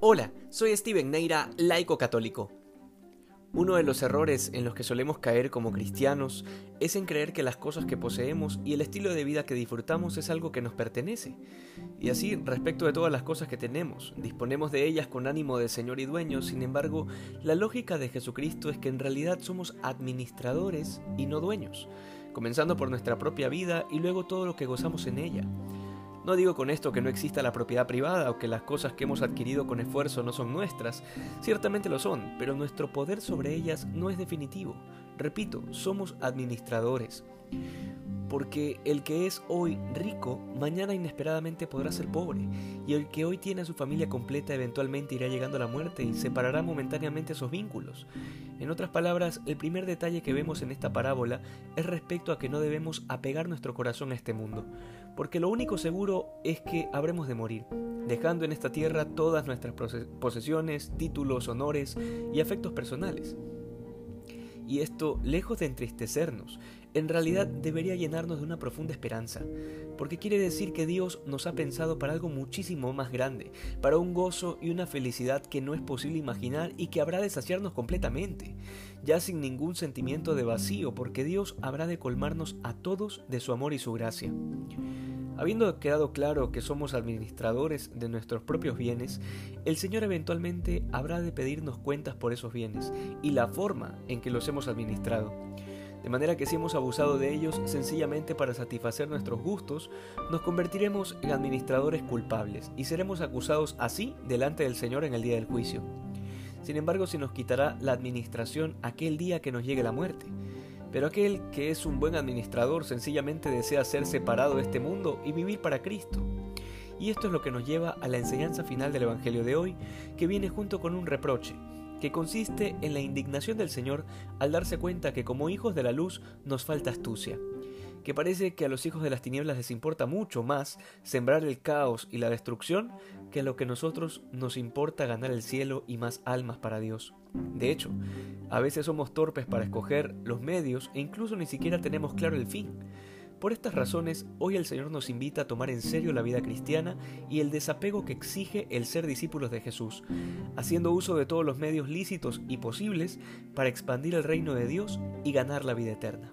Hola, soy Steven Neira, laico católico. Uno de los errores en los que solemos caer como cristianos es en creer que las cosas que poseemos y el estilo de vida que disfrutamos es algo que nos pertenece. Y así, respecto de todas las cosas que tenemos, disponemos de ellas con ánimo de Señor y dueño, sin embargo, la lógica de Jesucristo es que en realidad somos administradores y no dueños, comenzando por nuestra propia vida y luego todo lo que gozamos en ella. No digo con esto que no exista la propiedad privada o que las cosas que hemos adquirido con esfuerzo no son nuestras, ciertamente lo son, pero nuestro poder sobre ellas no es definitivo. Repito, somos administradores porque el que es hoy rico, mañana inesperadamente podrá ser pobre, y el que hoy tiene a su familia completa eventualmente irá llegando a la muerte y separará momentáneamente esos vínculos. En otras palabras, el primer detalle que vemos en esta parábola es respecto a que no debemos apegar nuestro corazón a este mundo, porque lo único seguro es que habremos de morir, dejando en esta tierra todas nuestras posesiones, títulos, honores y afectos personales. Y esto, lejos de entristecernos, en realidad debería llenarnos de una profunda esperanza, porque quiere decir que Dios nos ha pensado para algo muchísimo más grande, para un gozo y una felicidad que no es posible imaginar y que habrá de saciarnos completamente, ya sin ningún sentimiento de vacío, porque Dios habrá de colmarnos a todos de su amor y su gracia. Habiendo quedado claro que somos administradores de nuestros propios bienes, el Señor eventualmente habrá de pedirnos cuentas por esos bienes y la forma en que los hemos administrado. De manera que si hemos abusado de ellos sencillamente para satisfacer nuestros gustos, nos convertiremos en administradores culpables y seremos acusados así delante del Señor en el día del juicio. Sin embargo, se nos quitará la administración aquel día que nos llegue la muerte. Pero aquel que es un buen administrador sencillamente desea ser separado de este mundo y vivir para Cristo. Y esto es lo que nos lleva a la enseñanza final del Evangelio de hoy, que viene junto con un reproche, que consiste en la indignación del Señor al darse cuenta que como hijos de la luz nos falta astucia, que parece que a los hijos de las tinieblas les importa mucho más sembrar el caos y la destrucción que a lo que a nosotros nos importa ganar el cielo y más almas para Dios. De hecho, a veces somos torpes para escoger los medios e incluso ni siquiera tenemos claro el fin. Por estas razones, hoy el Señor nos invita a tomar en serio la vida cristiana y el desapego que exige el ser discípulos de Jesús, haciendo uso de todos los medios lícitos y posibles para expandir el reino de Dios y ganar la vida eterna.